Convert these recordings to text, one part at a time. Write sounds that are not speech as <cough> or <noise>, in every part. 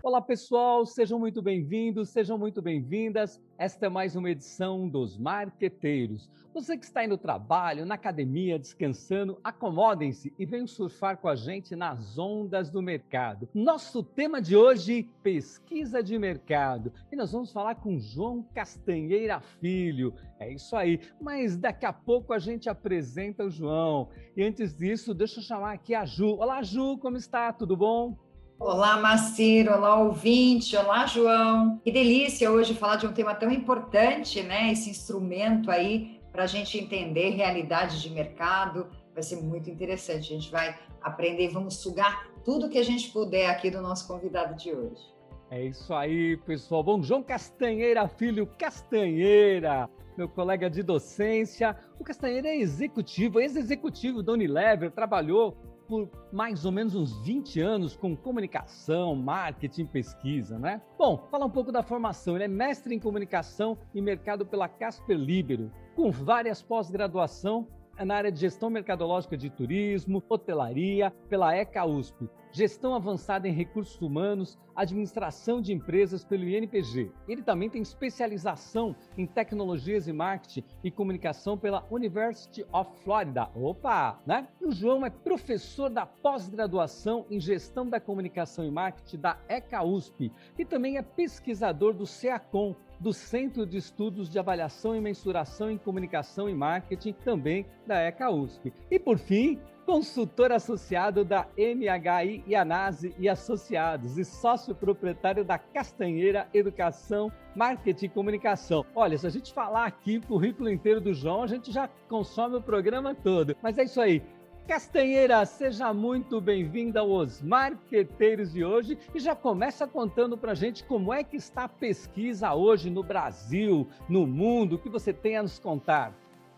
Olá pessoal, sejam muito bem-vindos, sejam muito bem-vindas. Esta é mais uma edição dos Marqueteiros. Você que está aí no trabalho, na academia, descansando, acomodem-se e venham surfar com a gente nas ondas do mercado. Nosso tema de hoje, pesquisa de mercado. E nós vamos falar com João Castanheira Filho. É isso aí, mas daqui a pouco a gente apresenta o João. E antes disso, deixa eu chamar aqui a Ju. Olá Ju, como está? Tudo bom? Olá, Macir, olá, ouvinte, olá, João. Que delícia hoje falar de um tema tão importante, né? Esse instrumento aí para a gente entender realidade de mercado. Vai ser muito interessante. A gente vai aprender e vamos sugar tudo que a gente puder aqui do nosso convidado de hoje. É isso aí, pessoal. Bom, João Castanheira, filho Castanheira, meu colega de docência. O Castanheira é executivo, ex-executivo da Unilever, trabalhou por mais ou menos uns 20 anos com comunicação, marketing, pesquisa, né? Bom, falar um pouco da formação. Ele é mestre em comunicação e mercado pela Casper Libero, com várias pós-graduação na área de gestão mercadológica de turismo, hotelaria, pela ECA USP, gestão avançada em recursos humanos, administração de empresas pelo INPG. Ele também tem especialização em tecnologias e marketing e comunicação pela University of Florida. Opa, né? E o João é professor da pós-graduação em gestão da comunicação e marketing da ECA USP e também é pesquisador do CEACOM, do Centro de Estudos de Avaliação e Mensuração em Comunicação e Marketing, também da ECA USP. E por fim, consultor associado da MHI Yanase e Associados e sócio proprietário da Castanheira Educação, Marketing e Comunicação. Olha, se a gente falar aqui o currículo inteiro do João, a gente já consome o programa todo. Mas é isso aí. Castanheira, seja muito bem-vinda aos Marqueteiros de hoje e já começa contando para a gente como é que está a pesquisa hoje no Brasil, no mundo, o que você tem a nos contar.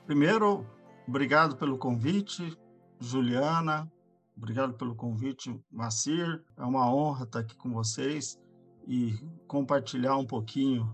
Primeiro, obrigado pelo convite, Juliana, obrigado pelo convite, Macir. É uma honra estar aqui com vocês e compartilhar um pouquinho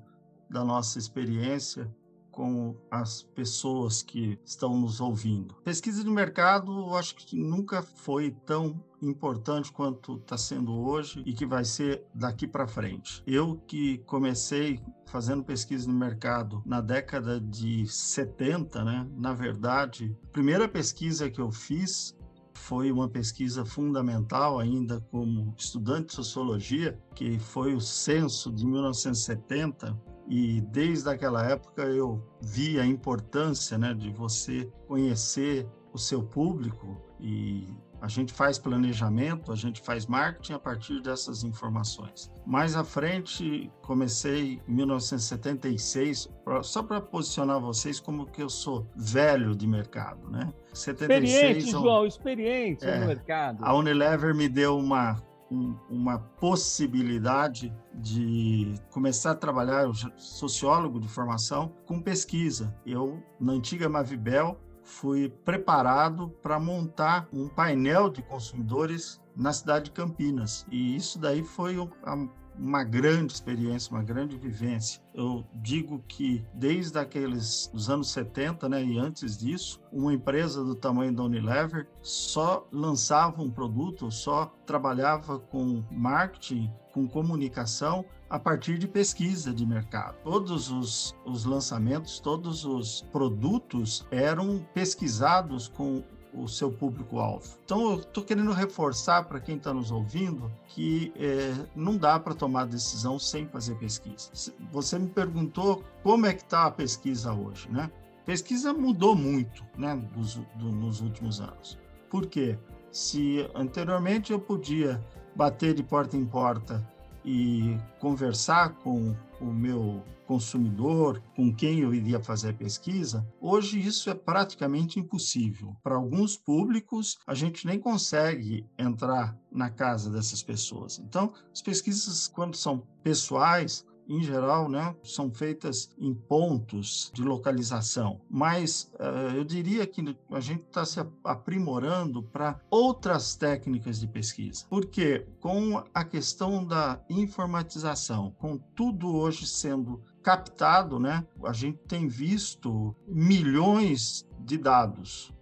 da nossa experiência com as pessoas que estão nos ouvindo. Pesquisa de mercado, acho que nunca foi tão importante quanto está sendo hoje e que vai ser daqui para frente. Eu que comecei fazendo pesquisa de mercado na década de 70, né? Na verdade, a primeira pesquisa que eu fiz foi uma pesquisa fundamental ainda como estudante de sociologia, que foi o censo de 1970, e desde aquela época eu vi a importância né, de você conhecer o seu público e a gente faz planejamento, a gente faz marketing a partir dessas informações. Mais à frente, comecei em 1976, só para posicionar vocês como que eu sou velho de mercado, né? 76, experiente, João, experiente é, no mercado. A Unilever me deu uma um, uma possibilidade de começar a trabalhar, eu sociólogo de formação, com pesquisa. Eu, na antiga Mavibel, fui preparado para montar um painel de consumidores na cidade de Campinas. E isso daí foi a uma grande experiência, uma grande vivência. Eu digo que desde aqueles os anos 70, né, e antes disso, uma empresa do tamanho da Unilever só lançava um produto, só trabalhava com marketing, com comunicação a partir de pesquisa de mercado. Todos os, os lançamentos, todos os produtos eram pesquisados com o seu público-alvo. Então, eu estou querendo reforçar para quem está nos ouvindo que é, não dá para tomar decisão sem fazer pesquisa. Você me perguntou como é que está a pesquisa hoje, né? Pesquisa mudou muito, né, dos, do, nos últimos anos. Por quê? Se anteriormente eu podia bater de porta em porta e conversar com o meu consumidor, com quem eu iria fazer pesquisa, hoje isso é praticamente impossível. Para alguns públicos, a gente nem consegue entrar na casa dessas pessoas. Então, as pesquisas, quando são pessoais, em geral, né, são feitas em pontos de localização. Mas uh, eu diria que a gente está se aprimorando para outras técnicas de pesquisa. Porque com a questão da informatização, com tudo hoje sendo captado, né? A gente tem visto milhões de dados.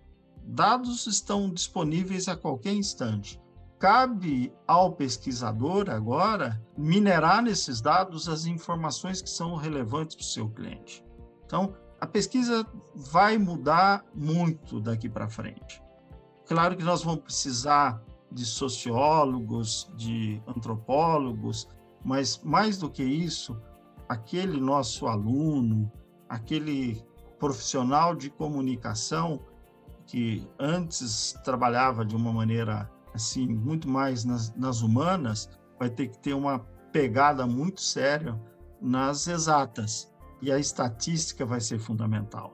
Dados estão disponíveis a qualquer instante. Cabe ao pesquisador agora minerar nesses dados as informações que são relevantes para o seu cliente. Então, a pesquisa vai mudar muito daqui para frente. Claro que nós vamos precisar de sociólogos, de antropólogos, mas mais do que isso, aquele nosso aluno, aquele profissional de comunicação que antes trabalhava de uma maneira assim muito mais nas, nas humanas, vai ter que ter uma pegada muito séria nas exatas e a estatística vai ser fundamental.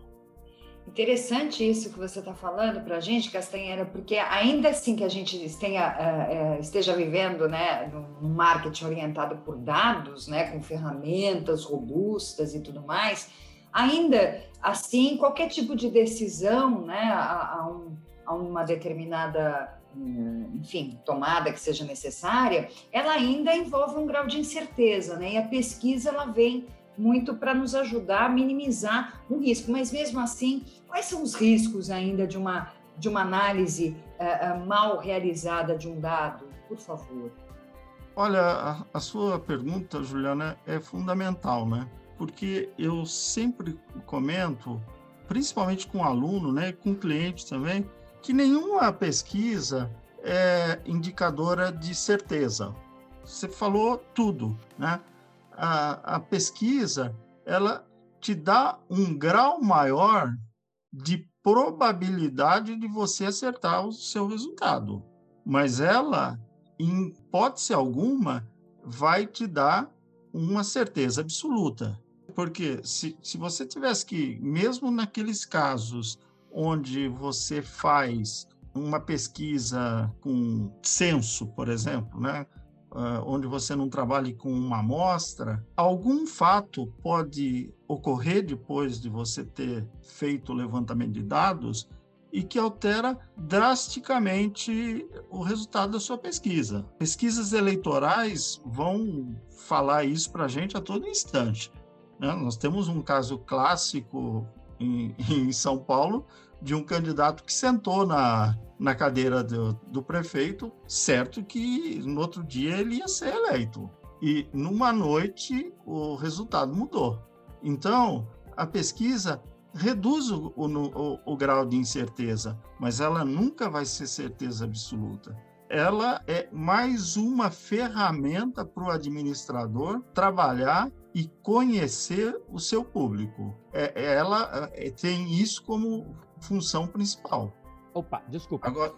Interessante isso que você está falando para a gente, Castanheira, porque ainda assim que a gente tenha, uh, esteja vivendo né, num marketing orientado por dados, né, com ferramentas robustas e tudo mais, ainda assim, qualquer tipo de decisão né, a, a, um, a uma determinada enfim, tomada que seja necessária, ela ainda envolve um grau de incerteza, né? E a pesquisa ela vem muito para nos ajudar a minimizar o risco. Mas mesmo assim, quais são os riscos ainda de uma, de uma análise uh, uh, mal realizada de um dado? Por favor. Olha, a, a sua pergunta, Juliana, é fundamental, né? Porque eu sempre comento, principalmente com aluno, né, com cliente também, que nenhuma pesquisa é indicadora de certeza. Você falou tudo, né? a, a pesquisa ela te dá um grau maior de probabilidade de você acertar o seu resultado. Mas ela, em hipótese alguma, vai te dar uma certeza absoluta. Porque se, se você tivesse que, mesmo naqueles casos onde você faz uma pesquisa com censo, por exemplo, né? uh, onde você não trabalhe com uma amostra, algum fato pode ocorrer depois de você ter feito o levantamento de dados e que altera drasticamente o resultado da sua pesquisa. Pesquisas eleitorais vão falar isso para a gente a todo instante. Né? Nós temos um caso clássico em, em São Paulo de um candidato que sentou na, na cadeira do, do prefeito, certo que no outro dia ele ia ser eleito. E numa noite o resultado mudou. Então, a pesquisa reduz o, o, o, grau de incerteza, mas ela nunca vai ser certeza absoluta. Ela é mais uma ferramenta para o administrador trabalhar e conhecer o seu público. É, ela é, tem isso como função principal. Opa, desculpa. Agora,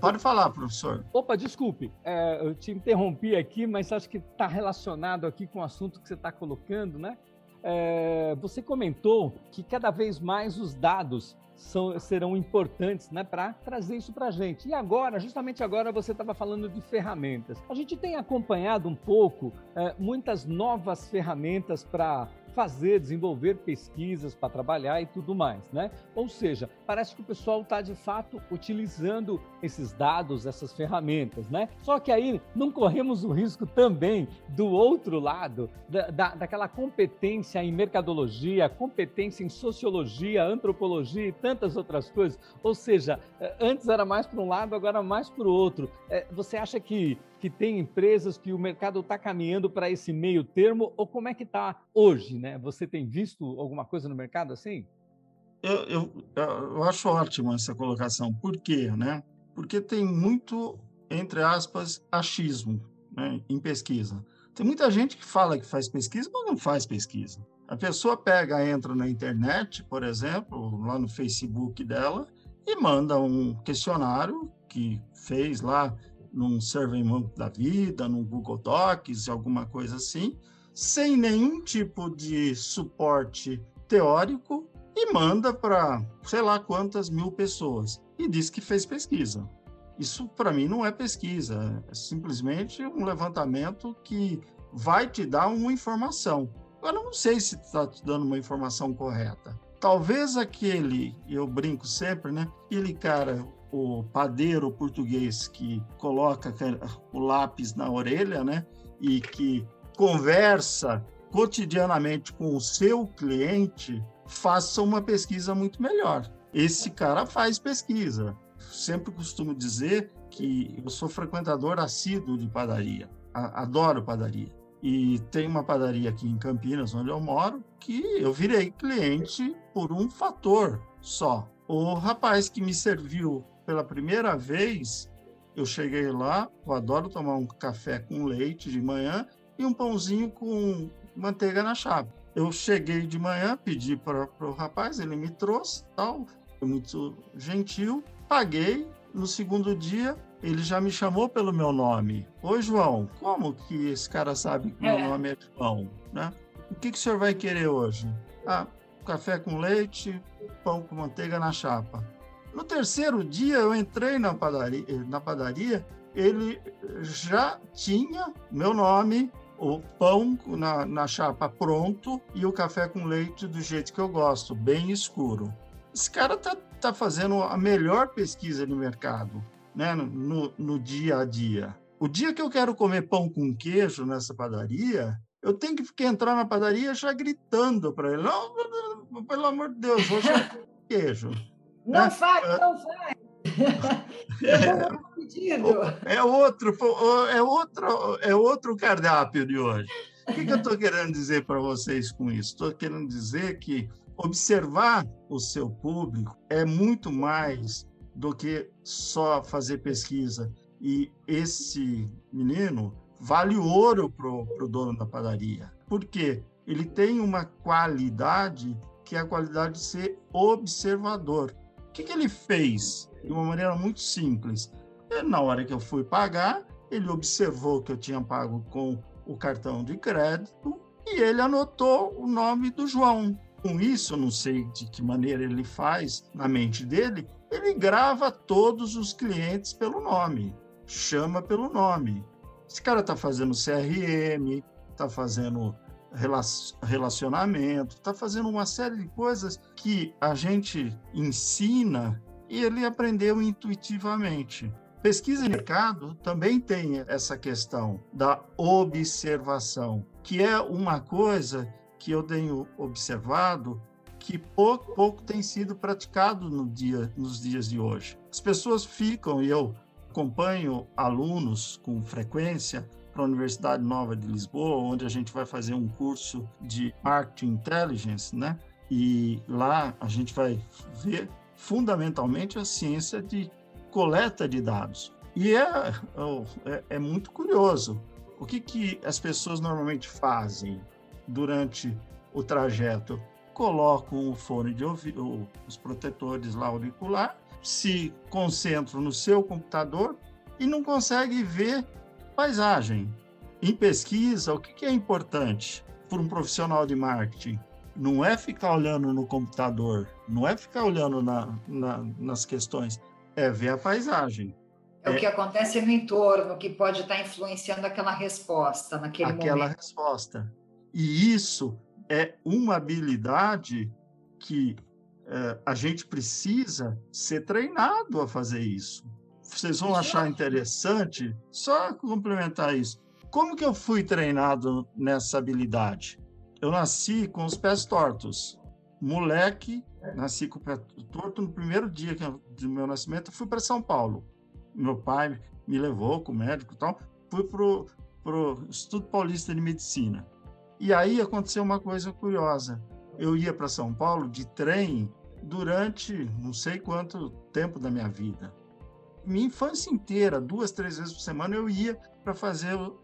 pode falar, professor. Opa, desculpe, é, eu te interrompi aqui, mas acho que está relacionado aqui com o assunto que você está colocando, né? É, você comentou que cada vez mais os dados são, serão importantes né, para trazer isso para a gente. E agora, justamente agora, você estava falando de ferramentas. A gente tem acompanhado um pouco é, muitas novas ferramentas para fazer, desenvolver pesquisas para trabalhar e tudo mais, né? Ou seja, parece que o pessoal está de fato utilizando esses dados, essas ferramentas, né? Só que aí não corremos o risco também do outro lado, da, da, daquela competência em mercadologia, competência em sociologia, antropologia e tantas outras coisas. Ou seja, eh, antes era mais para um lado, agora mais para o outro. Eh, você acha que que tem empresas que o mercado está caminhando para esse meio termo, ou como é que está hoje, né? Você tem visto alguma coisa no mercado assim? Eu, eu, eu acho ótima essa colocação. Por quê, né? Porque tem muito, entre aspas, achismo né, em pesquisa. Tem muita gente que fala que faz pesquisa, mas não faz pesquisa. A pessoa pega, entra na internet, por exemplo, lá no Facebook dela, e manda um questionário que fez lá num SurveyMonkey da vida, num Google Docs, alguma coisa assim, sem nenhum tipo de suporte teórico e manda para sei lá quantas mil pessoas e diz que fez pesquisa. Isso para mim não é pesquisa, é simplesmente um levantamento que vai te dar uma informação. Eu não sei se está te dando uma informação correta. Talvez aquele, eu brinco sempre, né? Aquele cara, o padeiro português que coloca o lápis na orelha, né? E que conversa cotidianamente com o seu cliente, faça uma pesquisa muito melhor. Esse cara faz pesquisa. Sempre costumo dizer que eu sou frequentador assíduo de padaria. Adoro padaria. E tem uma padaria aqui em Campinas, onde eu moro, que eu virei cliente por um fator só. O rapaz que me serviu pela primeira vez, eu cheguei lá, eu adoro tomar um café com leite de manhã e um pãozinho com manteiga na chapa. Eu cheguei de manhã, pedi para o rapaz, ele me trouxe, tal, foi muito gentil, paguei. No segundo dia, ele já me chamou pelo meu nome. Oi, João, como que esse cara sabe que meu é. nome é João? Né? O que, que o senhor vai querer hoje? Ah, café com leite, pão com manteiga na chapa. No terceiro dia, eu entrei na padaria, na padaria ele já tinha meu nome, o pão na, na chapa pronto e o café com leite do jeito que eu gosto, bem escuro. Esse cara tá, tá fazendo a melhor pesquisa de mercado, né, no, no dia a dia. O dia que eu quero comer pão com queijo nessa padaria, eu tenho que entrar na padaria já gritando para ele: não, pelo amor de Deus, hoje <laughs> é queijo. Não né? faz, é. não faz. <laughs> É, é outro, é outro, é outro cardápio de hoje. O que, que eu estou querendo dizer para vocês com isso? Estou querendo dizer que observar o seu público é muito mais do que só fazer pesquisa. E esse menino vale ouro para o dono da padaria. Por quê? Ele tem uma qualidade que é a qualidade de ser observador. Que, que ele fez? De uma maneira muito simples. E na hora que eu fui pagar, ele observou que eu tinha pago com o cartão de crédito e ele anotou o nome do João. Com isso, não sei de que maneira ele faz na mente dele, ele grava todos os clientes pelo nome, chama pelo nome. Esse cara está fazendo CRM, está fazendo relacionamento, está fazendo uma série de coisas que a gente ensina e ele aprendeu intuitivamente. Pesquisa de mercado também tem essa questão da observação, que é uma coisa que eu tenho observado que pouco, pouco tem sido praticado no dia, nos dias de hoje. As pessoas ficam, e eu acompanho alunos com frequência para a Universidade Nova de Lisboa, onde a gente vai fazer um curso de Marketing Intelligence, né? E lá a gente vai ver fundamentalmente a ciência de coleta de dados. E é, é, é muito curioso. O que, que as pessoas normalmente fazem? durante o trajeto, colocam o fone de ouvido, os protetores lá auricular, se concentram no seu computador e não conseguem ver paisagem. Em pesquisa, o que é importante para um profissional de marketing? Não é ficar olhando no computador, não é ficar olhando na, na, nas questões, é ver a paisagem. É, é, o que acontece no entorno que pode estar influenciando aquela resposta naquele aquela momento. Aquela resposta. E isso é uma habilidade que é, a gente precisa ser treinado a fazer isso. Vocês vão achar interessante, só complementar isso. Como que eu fui treinado nessa habilidade? Eu nasci com os pés tortos. Moleque, nasci com o pé torto no primeiro dia do meu nascimento, fui para São Paulo. Meu pai me levou com o médico e tal. Fui para o Instituto Paulista de Medicina. E aí aconteceu uma coisa curiosa. Eu ia para São Paulo de trem durante não sei quanto tempo da minha vida. Minha infância inteira, duas, três vezes por semana, eu ia para fazer o,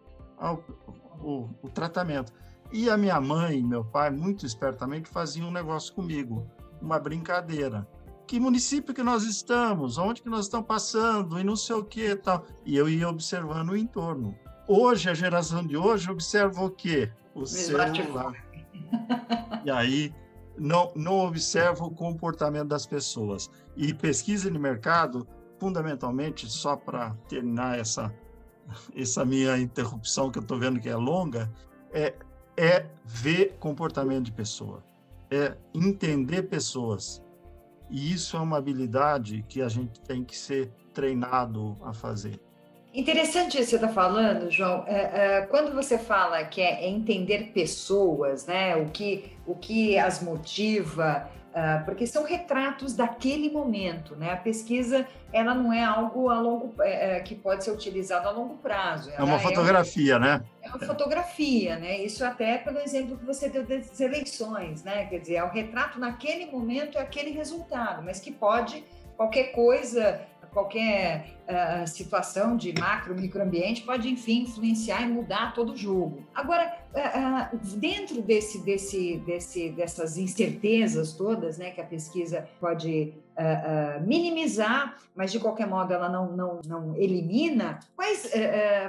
o, o, tratamento. E a minha mãe e meu pai, muito espertamente, faziam um negócio comigo, uma brincadeira. Que município que nós estamos? Onde que nós estamos passando? E não sei o que tal. E eu ia observando o entorno. Hoje, a geração de hoje observa o quê? o celular. E aí não, não observa o comportamento das pessoas. E pesquisa de mercado, fundamentalmente, só para terminar essa, essa minha interrupção que eu estou vendo que é longa, é, é ver comportamento de pessoa, é entender pessoas. E isso é uma habilidade que a gente tem que ser treinado a fazer. Interessante isso que você está falando, João. É, é, quando você fala que é, entender pessoas, né, o que, o que as motiva, porque são retratos daquele momento, né? A pesquisa ela não é algo a longo é, é, que pode ser utilizado a longo prazo. é uma fotografia, né? É uma fotografia, né? Isso até pelo exemplo que você deu das eleições, né? Quer dizer, é o retrato naquele momento é aquele resultado, mas que pode qualquer coisa qualquer uh, situação de macro, microambiente pode, enfim, influenciar e mudar todo o jogo. Agora, uh, uh, dentro desse, desse, desse, dessas incertezas todas, né, que a pesquisa pode minimizar, mas de qualquer modo ela não, não, não elimina, quais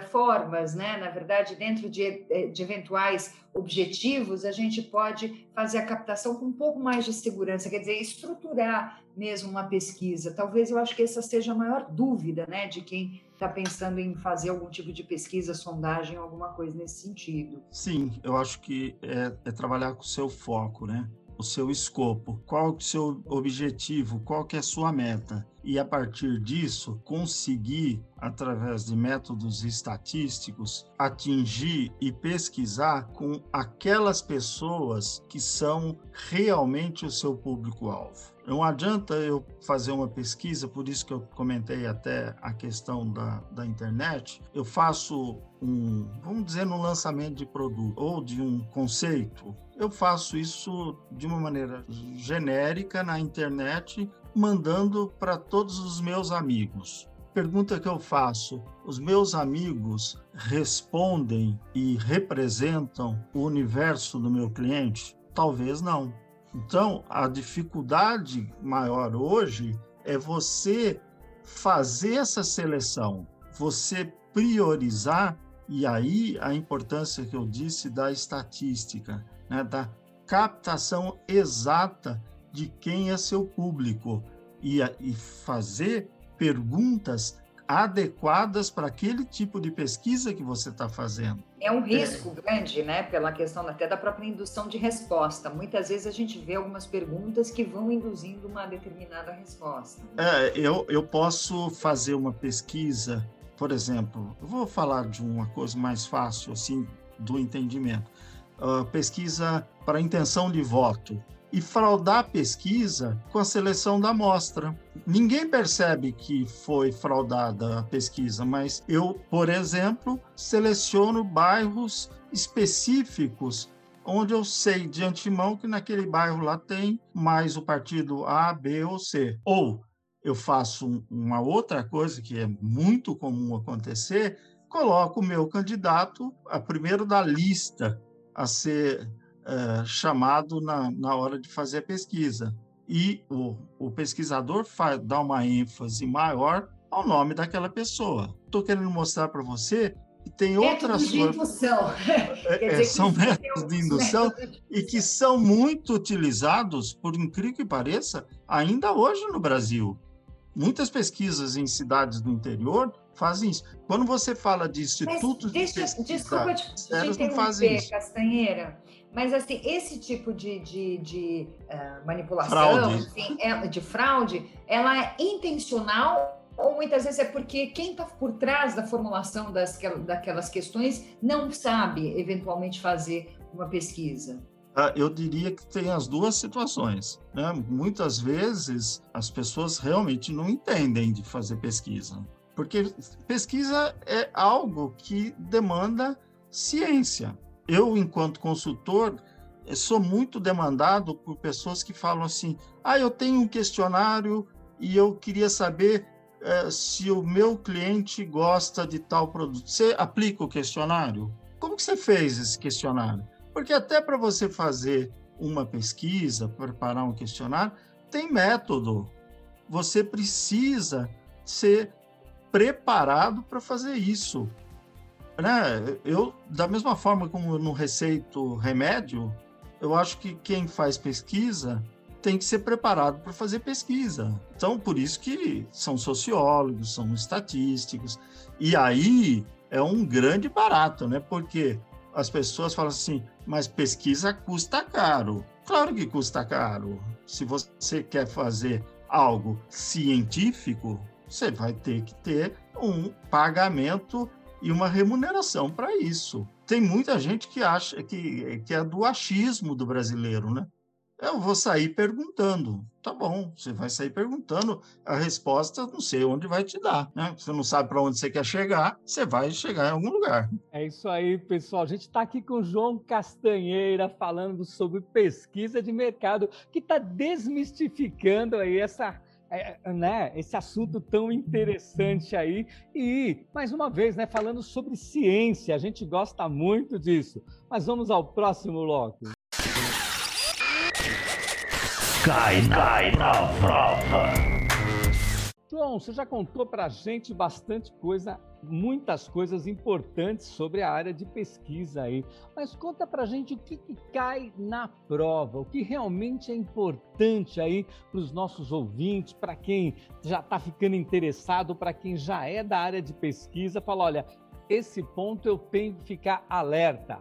formas, né, na verdade, dentro de, de eventuais objetivos, a gente pode fazer a captação com um pouco mais de segurança, quer dizer, estruturar mesmo uma pesquisa. Talvez eu acho que essa seja a maior dúvida né, de quem está pensando em fazer algum tipo de pesquisa, sondagem, alguma coisa nesse sentido. Sim, eu acho que é, é trabalhar com o seu foco, né? o seu escopo, qual é o seu objetivo, qual que é a sua meta. E a partir disso, conseguir, através de métodos estatísticos, atingir e pesquisar com aquelas pessoas que são realmente o seu público-alvo. Não adianta eu fazer uma pesquisa, por isso que eu comentei até a questão da, da internet. Eu faço um, vamos dizer, no lançamento de produto ou de um conceito. Eu faço isso de uma maneira genérica na internet, mandando para todos os meus amigos. Pergunta que eu faço: os meus amigos respondem e representam o universo do meu cliente? Talvez não. Então, a dificuldade maior hoje é você fazer essa seleção, você priorizar, e aí a importância que eu disse da estatística, né, da captação exata de quem é seu público e, e fazer perguntas adequadas para aquele tipo de pesquisa que você está fazendo. É um risco é. grande, né, pela questão até da própria indução de resposta. Muitas vezes a gente vê algumas perguntas que vão induzindo uma determinada resposta. É, eu, eu posso fazer uma pesquisa, por exemplo, vou falar de uma coisa mais fácil, assim, do entendimento. Uh, pesquisa para intenção de voto e fraudar a pesquisa com a seleção da amostra. Ninguém percebe que foi fraudada a pesquisa, mas eu, por exemplo, seleciono bairros específicos onde eu sei de antemão que naquele bairro lá tem mais o partido A, B ou C. Ou eu faço uma outra coisa que é muito comum acontecer, coloco o meu candidato a primeiro da lista a ser é, chamado na, na hora de fazer a pesquisa. E o, o pesquisador faz, dá uma ênfase maior ao nome daquela pessoa. Estou querendo mostrar para você que tem outras de indução. <laughs> É, <laughs> é são métodos de indução métodos e que são muito utilizados, por incrível que pareça, ainda hoje no Brasil. Muitas pesquisas em cidades do interior fazem isso. Quando você fala de institutos deixa, de pesquisa, desculpa te, te não fazem isso. Castanheira. Mas, assim, esse tipo de, de, de uh, manipulação, fraude. Assim, é, de fraude, ela é intencional ou muitas vezes é porque quem está por trás da formulação das, daquelas questões não sabe, eventualmente, fazer uma pesquisa? Ah, eu diria que tem as duas situações. Né? Muitas vezes as pessoas realmente não entendem de fazer pesquisa, porque pesquisa é algo que demanda ciência eu, enquanto consultor, eh, sou muito demandado por pessoas que falam assim: ah, eu tenho um questionário e eu queria saber eh, se o meu cliente gosta de tal produto. Você aplica o questionário? Como que você fez esse questionário? Porque até para você fazer uma pesquisa, preparar um questionário, tem método. Você precisa ser preparado para fazer isso né, eu, da mesma forma como eu receito remédio, eu acho que quem faz pesquisa tem que ser preparado para fazer pesquisa. Então, por isso que são sociólogos, são estatísticos. E aí é um grande barato, né? Porque as pessoas falam assim, mas pesquisa custa caro. Claro que custa caro. Se você quer fazer algo científico, você vai ter que ter um pagamento e uma remuneração para isso. Tem muita gente que acha que, que é do achismo do brasileiro, né? Eu vou sair perguntando. Tá bom, você vai sair perguntando. A resposta não sei onde vai te dar, né? Você não sabe para onde você quer chegar, você vai chegar em algum lugar. É isso aí, pessoal. A gente está aqui com o João Castanheira falando sobre pesquisa de mercado, que está desmistificando aí essa é, é, né, esse assunto tão interessante aí. E, mais uma vez, né, falando sobre ciência, a gente gosta muito disso. Mas vamos ao próximo bloco. Cai cai na prova. João, você já contou para a gente bastante coisa, muitas coisas importantes sobre a área de pesquisa aí. Mas conta para a gente o que, que, cai na prova, o que realmente é importante aí para os nossos ouvintes, para quem já está ficando interessado, para quem já é da área de pesquisa, fala, olha, esse ponto eu tenho que ficar alerta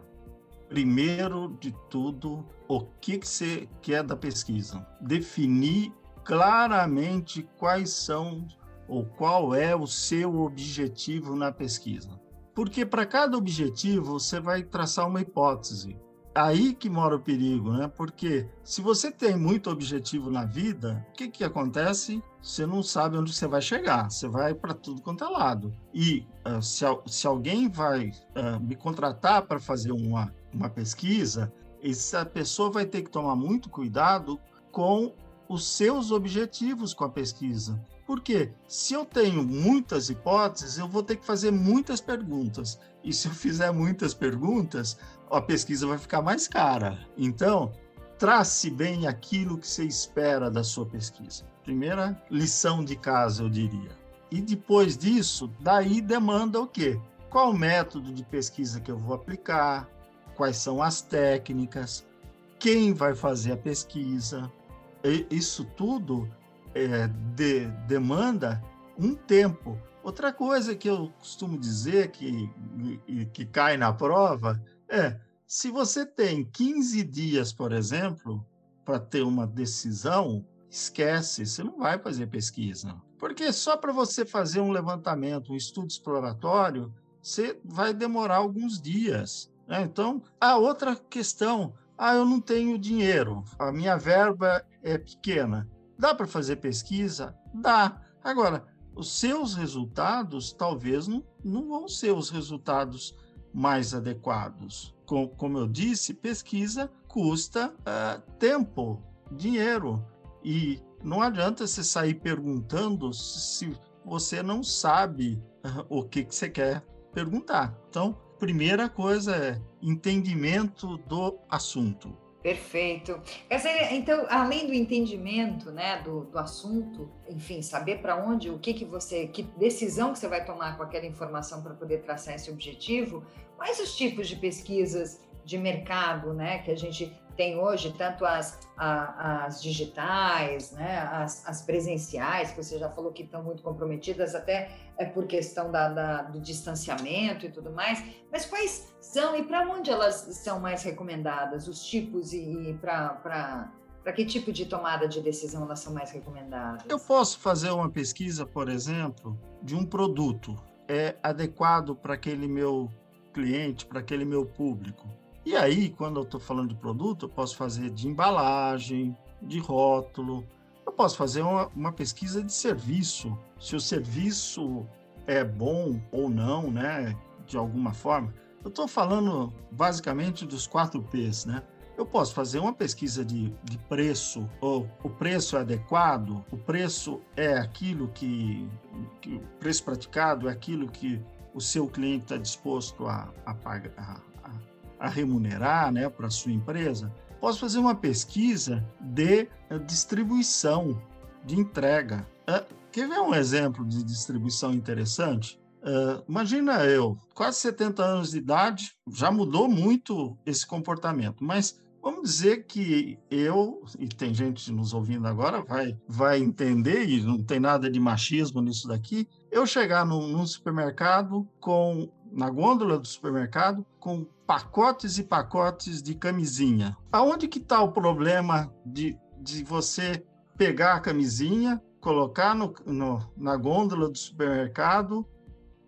primeiro de tudo, o que, que você quer da pesquisa. Definir claramente quais são ou qual é o seu objetivo na pesquisa. Porque para cada objetivo você vai traçar uma hipótese. Aí que mora o perigo, né? Porque se você tem muito objetivo na vida, o que, que acontece? Você não sabe onde você vai chegar, você vai para tudo quanto é lado. E uh, se, se alguém vai uh, me contratar para fazer uma uma pesquisa, essa pessoa vai ter que tomar muito cuidado com os seus objetivos com a pesquisa. Porque se eu tenho muitas hipóteses, eu vou ter que fazer muitas perguntas. E se eu fizer muitas perguntas, a pesquisa vai ficar mais cara. Então, trace bem aquilo que você espera da sua pesquisa. Primeira lição de casa, eu diria. E depois disso, daí demanda o quê? Qual método de pesquisa que eu vou aplicar? quais são as técnicas, quem vai fazer a pesquisa. Isso tudo é, de, demanda um tempo. Outra coisa que eu costumo dizer que, que cai na prova é se você tem 15 dias, por exemplo, para ter uma decisão, esquece, você não vai fazer pesquisa. Porque só para você fazer um levantamento, um estudo exploratório, você vai demorar alguns dias. Né? Então, a outra questão, ah, eu não tenho dinheiro, a minha verba é pequena. Dá para fazer pesquisa? Dá. Agora, os seus resultados talvez não, não vão ser os resultados mais adequados. Com, como eu disse, pesquisa custa uh, tempo, dinheiro. E não adianta você sair perguntando se você não sabe uh, o que, que você quer perguntar. Então, primeira coisa é entendimento do assunto. Perfeito. Então, além do entendimento, né, do, do assunto, enfim, saber para onde, o que que você, que decisão que você vai tomar com aquela informação para poder traçar esse objetivo, quais os tipos de pesquisas de mercado, né, que a gente tem hoje, tanto as, a, as digitais, né, as, as, presenciais, que você já falou que estão muito comprometidas, até é por questão da, da, do distanciamento e tudo mais, mas quais são e para onde elas são mais recomendadas, os tipos e, e para para que tipo de tomada de decisão elas são mais recomendadas? Eu posso fazer uma pesquisa, por exemplo, de um produto é adequado para aquele meu cliente, para aquele meu público. E aí, quando eu estou falando de produto, eu posso fazer de embalagem, de rótulo, eu posso fazer uma, uma pesquisa de serviço, se o serviço é bom ou não, né, de alguma forma. Eu estou falando basicamente dos quatro P's, né? Eu posso fazer uma pesquisa de, de preço, ou o preço é adequado, o preço é aquilo que, que o preço praticado é aquilo que o seu cliente está disposto a, a pagar, a remunerar né, para a sua empresa, posso fazer uma pesquisa de eh, distribuição, de entrega. Uh, quer ver um exemplo de distribuição interessante? Uh, imagina eu, quase 70 anos de idade, já mudou muito esse comportamento, mas vamos dizer que eu, e tem gente nos ouvindo agora, vai, vai entender, e não tem nada de machismo nisso daqui, eu chegar num, num supermercado com na gôndola do supermercado com pacotes e pacotes de camisinha. Aonde que está o problema de, de você pegar a camisinha, colocar no, no, na gôndola do supermercado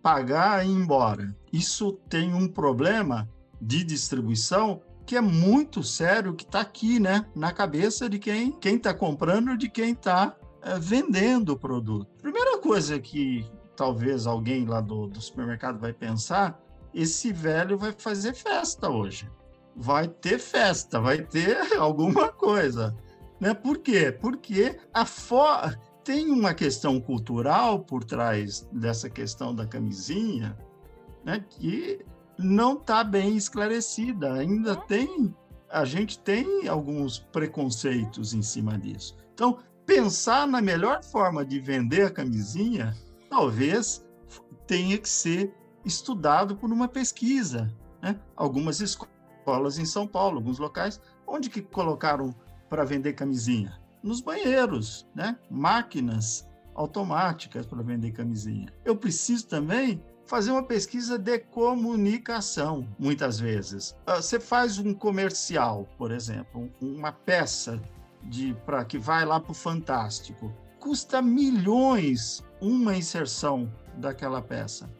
pagar e ir embora. Isso tem um problema de distribuição que é muito sério, que está aqui, né, na cabeça de quem quem está comprando, de quem está é, vendendo o produto. Primeira coisa que talvez alguém lá do, do supermercado vai pensar, esse velho vai fazer festa hoje. Vai ter festa, vai ter <laughs> alguma coisa. Né? Por quê? Porque a fo... tem uma questão cultural por trás dessa questão da camisinha né? que não está bem esclarecida. Ainda tem, a gente tem alguns preconceitos em cima disso. Então, pensar na melhor forma de vender a camisinha, talvez tenha que ser estudado por uma pesquisa. Né? Algumas escolas em São Paulo, alguns locais, onde que colocaram para vender camisinha? Nos banheiros, né? máquinas automáticas para vender camisinha. Eu preciso também fazer uma pesquisa de comunicação, muitas vezes. Ah, você faz um comercial, por exemplo, uma peça de para que vai lá para o Fantástico. Custa milhões uma inserção daquela peça.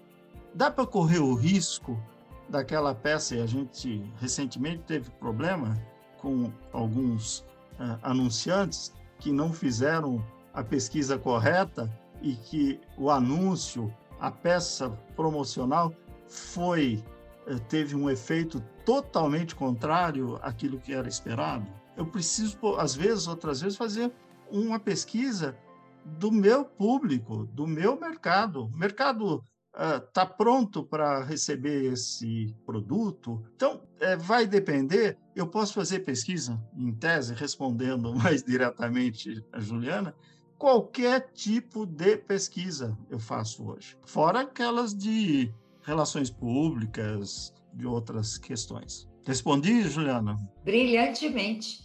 Dá para correr o risco daquela peça, e a gente recentemente teve problema com alguns uh, anunciantes que não fizeram a pesquisa correta e que o anúncio a peça promocional foi eh, teve um efeito totalmente contrário àquilo que era esperado. Eu preciso, às vezes, outras vezes, fazer uma pesquisa do meu público, do meu mercado. O mercado está uh, pronto para receber esse produto? Então, é, vai depender. Eu posso fazer pesquisa, em tese, respondendo <laughs> mais diretamente a Juliana, qualquer tipo de pesquisa eu faço hoje, fora aquelas de relações públicas, de outras questões. Respondi, Juliana? Brilhantemente.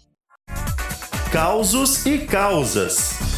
Causos e causas.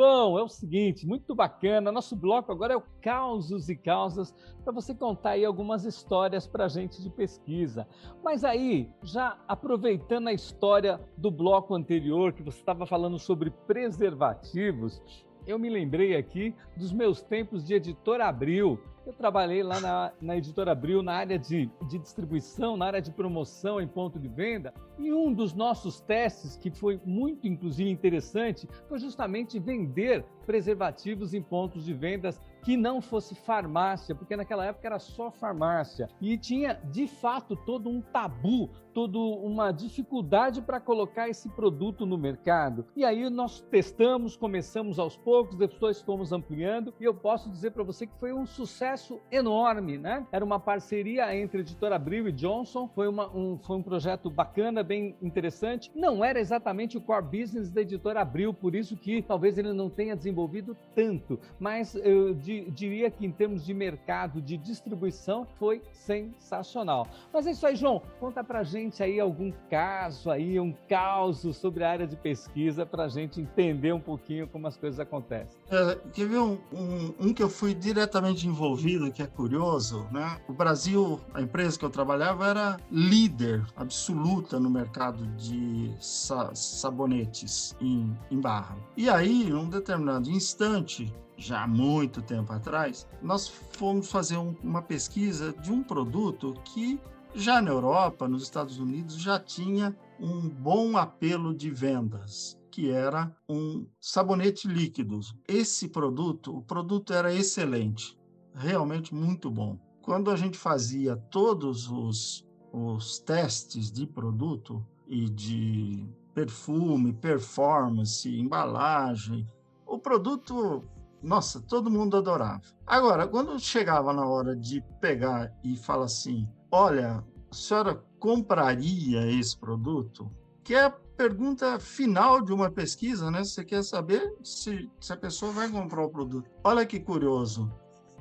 João, é o seguinte, muito bacana. Nosso bloco agora é o Causos e Causas, para você contar aí algumas histórias para a gente de pesquisa. Mas aí, já aproveitando a história do bloco anterior, que você estava falando sobre preservativos, eu me lembrei aqui dos meus tempos de editor Abril. Eu trabalhei lá na, na editora Abril, na área de, de distribuição, na área de promoção em ponto de venda. E um dos nossos testes, que foi muito, inclusive, interessante, foi justamente vender preservativos em pontos de vendas que não fosse farmácia, porque naquela época era só farmácia. E tinha, de fato, todo um tabu, toda uma dificuldade para colocar esse produto no mercado. E aí nós testamos, começamos aos poucos, depois fomos ampliando, e eu posso dizer para você que foi um sucesso enorme, né? Era uma parceria entre a Editora Abril e Johnson, foi, uma, um, foi um projeto bacana, bem interessante. Não era exatamente o core business da Editora Abril, por isso que talvez ele não tenha desenvolvido tanto, mas eu diria que em termos de mercado, de distribuição, foi sensacional. Mas é isso aí, João. Conta pra gente aí algum caso aí, um caos sobre a área de pesquisa para a gente entender um pouquinho como as coisas acontecem. É, quer ver um, um, um, que eu fui diretamente envolvido, que é curioso, né? O Brasil, a empresa que eu trabalhava, era líder absoluta no mercado de sa sabonetes em, em barra. E aí, num determinado instante, já há muito tempo atrás, nós fomos fazer um, uma pesquisa de um produto que já na Europa, nos Estados Unidos, já tinha um bom apelo de vendas, que era um sabonete líquido. Esse produto, o produto era excelente, realmente muito bom. Quando a gente fazia todos os, os testes de produto e de perfume, performance, embalagem, o produto nossa, todo mundo adorava. Agora, quando chegava na hora de pegar e falar assim: olha, a senhora compraria esse produto? Que é a pergunta final de uma pesquisa, né? Você quer saber se, se a pessoa vai comprar o produto. Olha que curioso.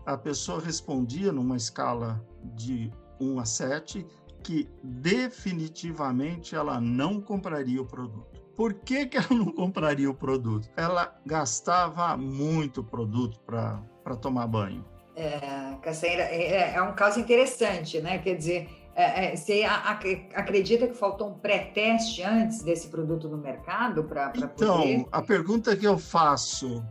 A pessoa respondia numa escala de 1 a 7 que definitivamente ela não compraria o produto. Por que, que ela não compraria o produto? Ela gastava muito produto para tomar banho. É, é, é, é um caso interessante, né? Quer dizer, é, é, você acredita que faltou um pré-teste antes desse produto no mercado para Então, poder... a pergunta que eu faço,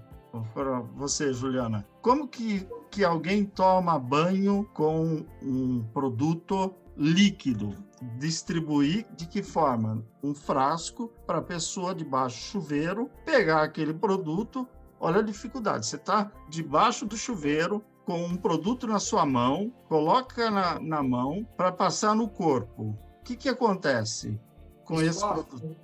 para você, Juliana. Como que, que alguém toma banho com um produto líquido? Distribuir de que forma? Um frasco para a pessoa debaixo do chuveiro pegar aquele produto. Olha a dificuldade. Você está debaixo do chuveiro com um produto na sua mão, coloca na, na mão para passar no corpo. O que, que acontece com Escorre. esse produto?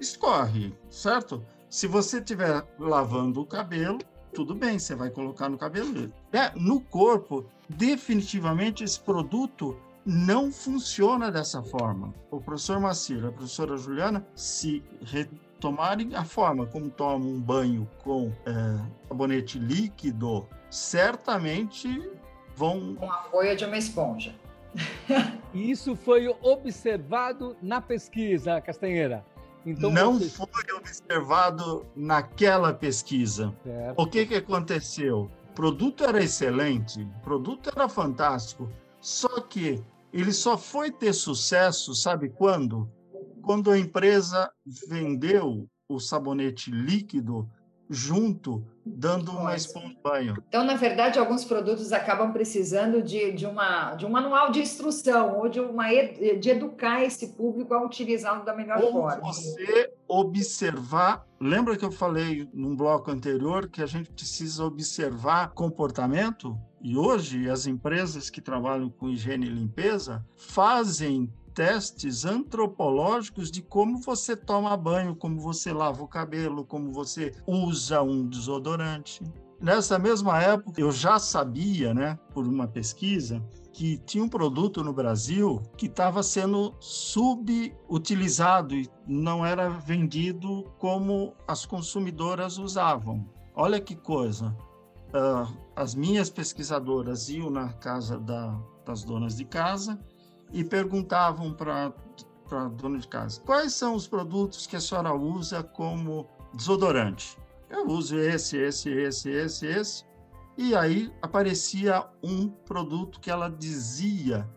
Escorre, certo? Se você estiver lavando o cabelo, tudo bem, você vai colocar no cabelo. É, no corpo, definitivamente esse produto não funciona dessa forma. O professor Macir, a professora Juliana, se retomarem a forma como tomam um banho com é, sabonete líquido, certamente vão. Com a folha de uma esponja. <laughs> Isso foi observado na pesquisa, Castanheira. Então, não você... foi observado naquela pesquisa. Certo. O que, que aconteceu? O produto era excelente, o produto era fantástico, só que ele só foi ter sucesso, sabe quando? Quando a empresa vendeu o sabonete líquido junto, dando uma esponja de banho. Então, na verdade, alguns produtos acabam precisando de, de, uma, de um manual de instrução ou de, uma, de educar esse público a utilizá-lo da melhor ou forma. você observar. Lembra que eu falei num bloco anterior que a gente precisa observar comportamento? E hoje as empresas que trabalham com higiene e limpeza fazem testes antropológicos de como você toma banho, como você lava o cabelo, como você usa um desodorante. Nessa mesma época, eu já sabia, né, por uma pesquisa, que tinha um produto no Brasil que estava sendo subutilizado e não era vendido como as consumidoras usavam. Olha que coisa. Uh, as minhas pesquisadoras iam na casa da, das donas de casa e perguntavam para a dona de casa: quais são os produtos que a senhora usa como desodorante? Eu uso esse, esse, esse, esse, esse. E aí aparecia um produto que ela dizia,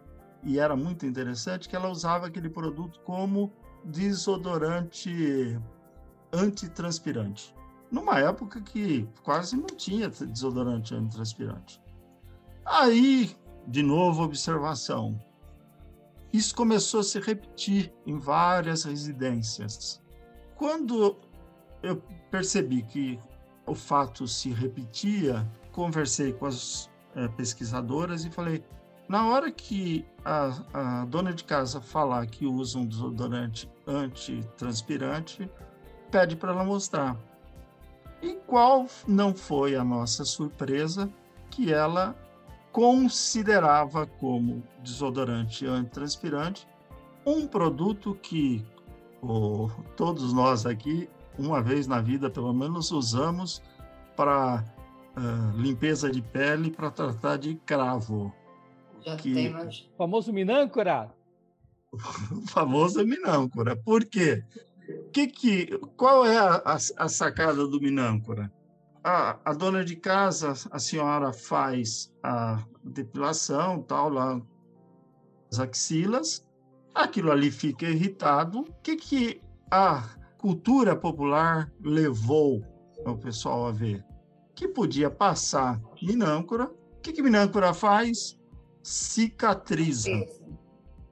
e era muito interessante, que ela usava aquele produto como desodorante antitranspirante. Numa época que quase não tinha desodorante antitranspirante. Aí, de novo, observação. Isso começou a se repetir em várias residências. Quando eu percebi que o fato se repetia, conversei com as é, pesquisadoras e falei: na hora que a, a, dona de casa falar que usa um desodorante antitranspirante, pede para ela mostrar. E qual não foi a nossa surpresa que ela considerava como desodorante antitranspirante um produto que oh, todos nós aqui, uma vez na vida, pelo menos, usamos para uh, limpeza de pele para tratar de cravo. Já que... temos. O famoso minâncora? <laughs> o famoso minâncora. Por quê? Que que, qual é a, a, a sacada do minâncora? a, a dona de casa, a senhora faz a depilação, tal, lá, as axilas, aquilo ali fica irritado. O que, que a cultura popular levou o pessoal a ver? Que podia passar minâncora. O que, que minâncora faz? Cicatriza.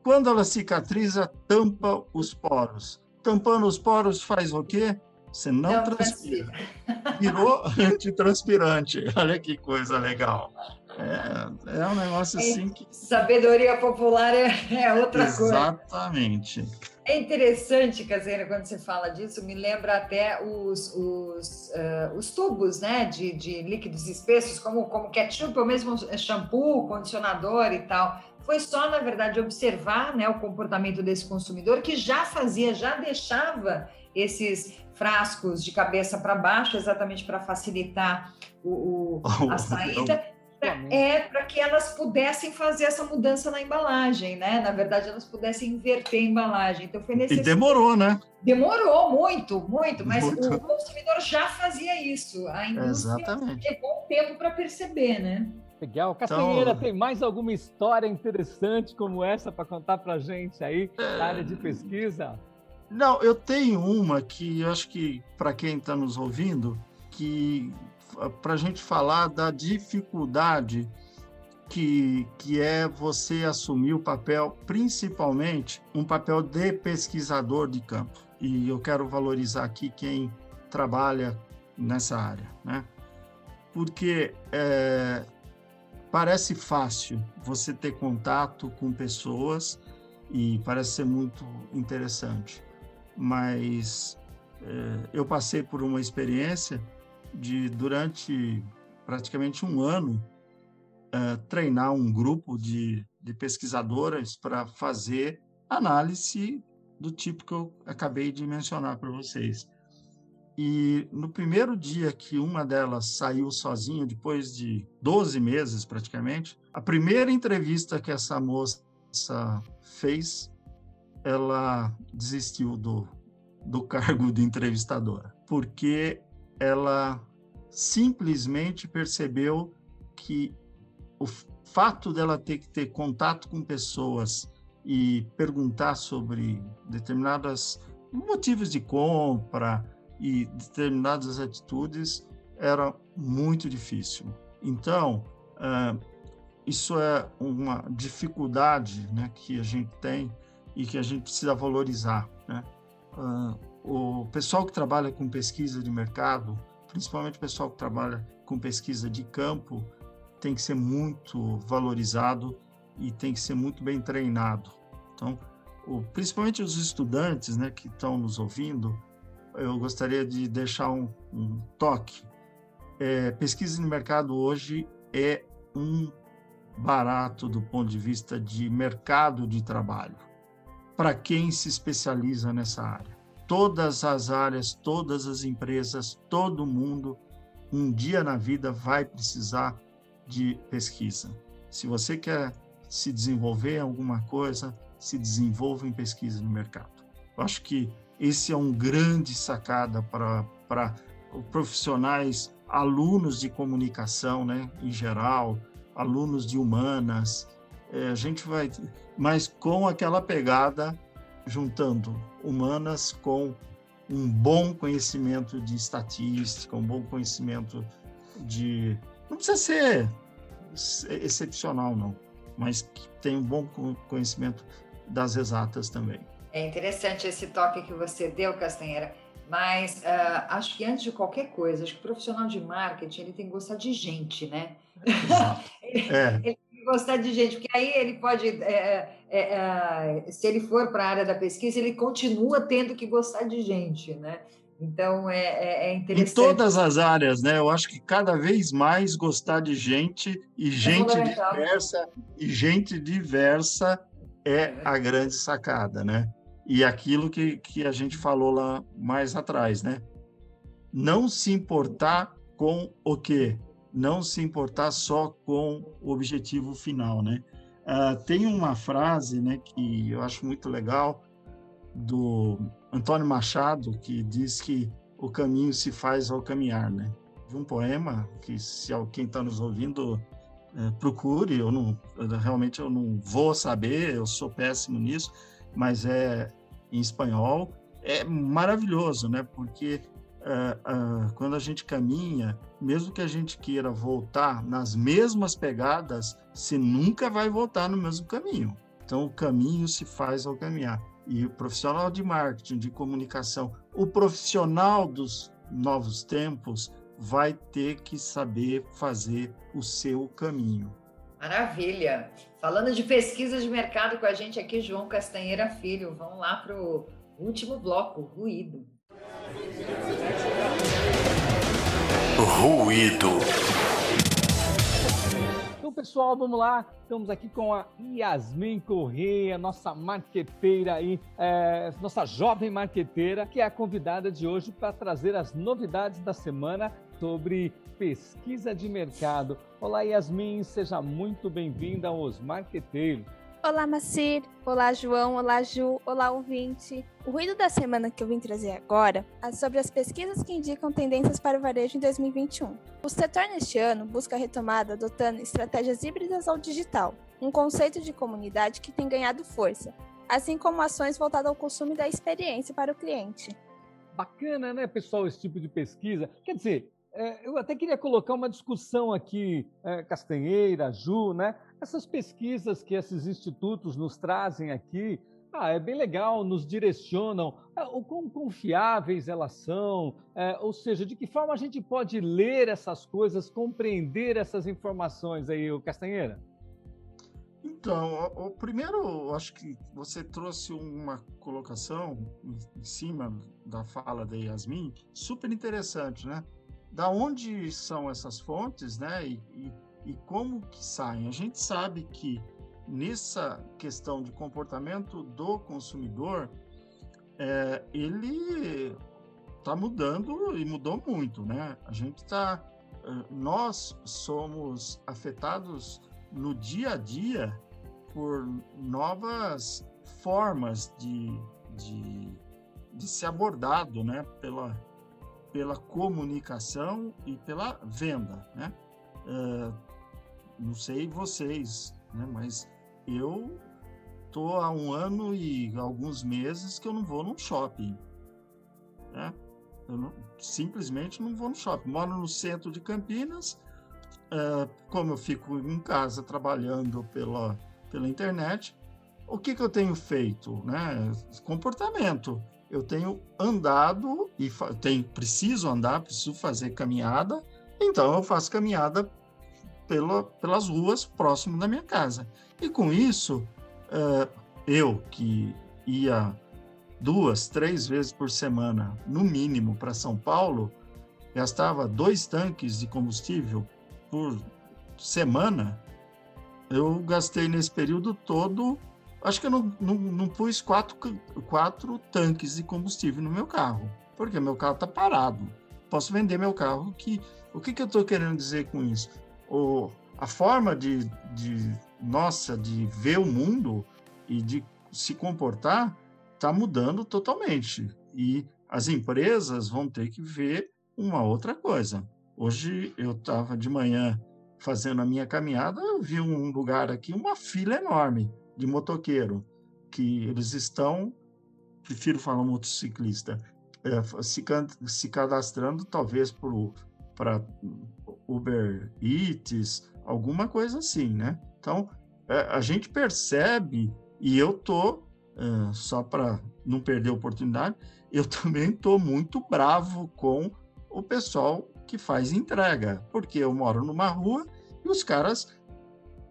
Quando ela cicatriza, tampa os poros. Tampando os poros, faz o quê? Você não, não transpira. transpira. Virou <laughs> antitranspirante. Olha que coisa legal. É, é um negócio assim que. Sabedoria popular é, é outra Exatamente. coisa. Exatamente. É interessante, Caseira, quando você fala disso, me lembra até os, os, uh, os tubos né, de, de líquidos espessos, como, como ketchup, ou mesmo shampoo, condicionador e tal. Foi só, na verdade, observar né, o comportamento desse consumidor que já fazia, já deixava esses frascos de cabeça para baixo, exatamente para facilitar o, o <laughs> a saída. É para que elas pudessem fazer essa mudança na embalagem, né? Na verdade, elas pudessem inverter a embalagem. Então foi necessário. E demorou, né? Demorou muito, muito, mas muito. o consumidor já fazia isso. A indústria Exatamente. levou um tempo para perceber, né? Legal. Castanheira, então... tem mais alguma história interessante como essa para contar para gente aí é... na área de pesquisa? Não, eu tenho uma que eu acho que para quem está nos ouvindo, que para a gente falar da dificuldade que, que é você assumir o papel, principalmente um papel de pesquisador de campo. E eu quero valorizar aqui quem trabalha nessa área, né? Porque é, parece fácil você ter contato com pessoas e parece ser muito interessante, mas é, eu passei por uma experiência de durante praticamente um ano é, treinar um grupo de, de pesquisadoras para fazer análise do tipo que eu acabei de mencionar para vocês. E no primeiro dia que uma delas saiu sozinha, depois de 12 meses praticamente, a primeira entrevista que essa moça fez, ela desistiu do, do cargo de entrevistadora, porque ela simplesmente percebeu que o fato dela ter que ter contato com pessoas e perguntar sobre determinados motivos de compra e determinadas atitudes era muito difícil. Então, uh, isso é uma dificuldade né, que a gente tem e que a gente precisa valorizar. Né? Uh, o pessoal que trabalha com pesquisa de mercado, principalmente o pessoal que trabalha com pesquisa de campo, tem que ser muito valorizado e tem que ser muito bem treinado. Então, o, principalmente os estudantes né, que estão nos ouvindo, eu gostaria de deixar um, um toque. É, pesquisa de mercado hoje é um barato do ponto de vista de mercado de trabalho para quem se especializa nessa área. Todas as áreas, todas as empresas, todo mundo, um dia na vida vai precisar de pesquisa. Se você quer se desenvolver em alguma coisa, se desenvolva em pesquisa no mercado. Eu acho que esse é um grande sacada para, profissionais, alunos de comunicação, né, em geral, alunos de humanas. É, a gente vai, mas com aquela pegada, juntando humanas com um bom conhecimento de estatística, um bom conhecimento de não precisa ser excepcional, não, mas que tem um bom conhecimento das exatas também. É interessante esse toque que você deu, Castanheira, mas uh, acho que antes de qualquer coisa, acho que o profissional de marketing ele tem que gostar de gente, né? <laughs> ele, é. ele, tem que gostar de gente, porque aí ele pode, é, é, se ele for para a área da pesquisa, ele continua tendo que gostar de gente, né? Então é, é, é, interessante. Em todas as áreas, né? Eu acho que cada vez mais gostar de gente e é gente diversa e gente diversa é, é a grande sacada, né? E aquilo que, que a gente falou lá mais atrás, né? Não se importar com o quê? Não se importar só com o objetivo final, né? Uh, tem uma frase, né, que eu acho muito legal do Antônio Machado, que diz que o caminho se faz ao caminhar, né? De um poema que, se quem está nos ouvindo é, procure, eu não, eu, realmente eu não vou saber, eu sou péssimo nisso, mas é em espanhol, é maravilhoso, né? Porque é, é, quando a gente caminha, mesmo que a gente queira voltar nas mesmas pegadas, você nunca vai voltar no mesmo caminho. Então, o caminho se faz ao caminhar. E o profissional de marketing, de comunicação, o profissional dos novos tempos vai ter que saber fazer o seu caminho. Maravilha! Falando de pesquisa de mercado com a gente aqui, João Castanheira Filho. Vamos lá para o último bloco, ruído. Ruído. Então, pessoal, vamos lá. Estamos aqui com a Yasmin Correia, nossa marqueteira aí, é, nossa jovem marqueteira, que é a convidada de hoje para trazer as novidades da semana sobre pesquisa de mercado. Olá, Yasmin, seja muito bem-vinda aos Marqueteiros. Olá, Macir. Olá, João. Olá, Ju. Olá, ouvinte. O ruído da semana que eu vim trazer agora é sobre as pesquisas que indicam tendências para o varejo em 2021. O setor neste ano busca a retomada adotando estratégias híbridas ao digital, um conceito de comunidade que tem ganhado força, assim como ações voltadas ao consumo da experiência para o cliente. Bacana, né, pessoal, esse tipo de pesquisa. Quer dizer, é, eu até queria colocar uma discussão aqui, é, Castanheira, Ju, né? Essas pesquisas que esses institutos nos trazem aqui, ah, é bem legal, nos direcionam é, o quão confiáveis elas são, é, ou seja, de que forma a gente pode ler essas coisas, compreender essas informações aí, o Castanheira? Então, o, o primeiro, acho que você trouxe uma colocação em cima da fala da Yasmin, super interessante, né? Da onde são essas fontes, né? E, e, e como que saem? A gente sabe que nessa questão de comportamento do consumidor, é, ele está mudando e mudou muito, né? A gente está, é, nós somos afetados no dia a dia por novas formas de, de, de ser abordado, né? Pela, pela comunicação e pela venda, né? É, não sei vocês, né? Mas eu tô há um ano e alguns meses que eu não vou num shopping, né? Eu não, simplesmente não vou no shopping. Moro no centro de Campinas, uh, como eu fico em casa trabalhando pela, pela internet, o que, que eu tenho feito? Né? Comportamento. Eu tenho andado e tenho, preciso andar, preciso fazer caminhada, então eu faço caminhada pela, pelas ruas próximo da minha casa. E com isso, uh, eu que ia duas, três vezes por semana, no mínimo, para São Paulo, gastava dois tanques de combustível por semana. Eu gastei nesse período todo, acho que eu não, não, não pus quatro, quatro tanques de combustível no meu carro, porque meu carro está parado. Posso vender meu carro. Que, o que, que eu estou querendo dizer com isso? O, a forma de, de nossa de ver o mundo e de se comportar está mudando totalmente. E as empresas vão ter que ver uma outra coisa. Hoje eu estava de manhã fazendo a minha caminhada, eu vi um lugar aqui, uma fila enorme de motoqueiro, que eles estão, prefiro falar motociclista, é, se, se cadastrando talvez para Uber Eats, alguma coisa assim, né? Então, é, a gente percebe, e eu tô, é, só para não perder a oportunidade, eu <laughs> também tô muito bravo com o pessoal que faz entrega, porque eu moro numa rua e os caras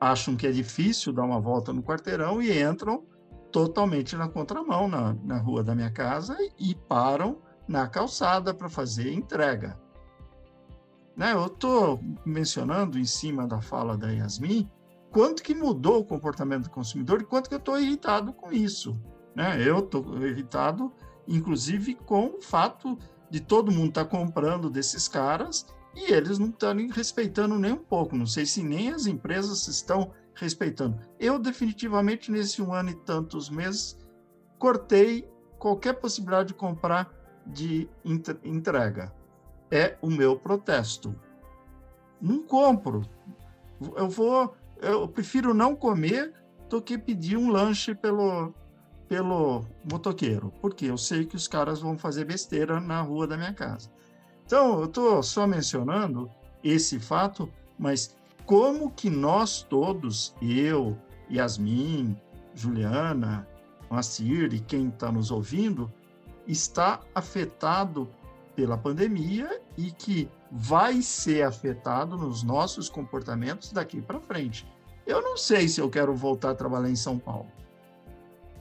acham que é difícil dar uma volta no quarteirão e entram totalmente na contramão na, na rua da minha casa e param na calçada para fazer entrega. Né? Eu estou mencionando em cima da fala da Yasmin quanto que mudou o comportamento do consumidor e quanto que eu estou irritado com isso. Né? Eu estou irritado, inclusive, com o fato de todo mundo estar tá comprando desses caras e eles não estarem respeitando nem um pouco. Não sei se nem as empresas estão respeitando. Eu, definitivamente, nesse um ano e tantos meses, cortei qualquer possibilidade de comprar de entrega é o meu protesto. Não compro. Eu vou, eu prefiro não comer do que pedir um lanche pelo pelo motoqueiro, porque eu sei que os caras vão fazer besteira na rua da minha casa. Então, eu estou só mencionando esse fato, mas como que nós todos, eu, Yasmin, Juliana, Macir e quem está nos ouvindo, está afetado pela pandemia e que vai ser afetado nos nossos comportamentos daqui para frente. Eu não sei se eu quero voltar a trabalhar em São Paulo.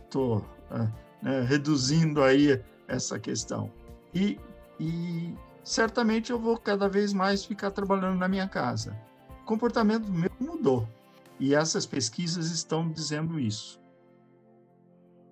Estou é, né, reduzindo aí essa questão. E, e certamente eu vou cada vez mais ficar trabalhando na minha casa. O comportamento meu mudou. E essas pesquisas estão dizendo isso.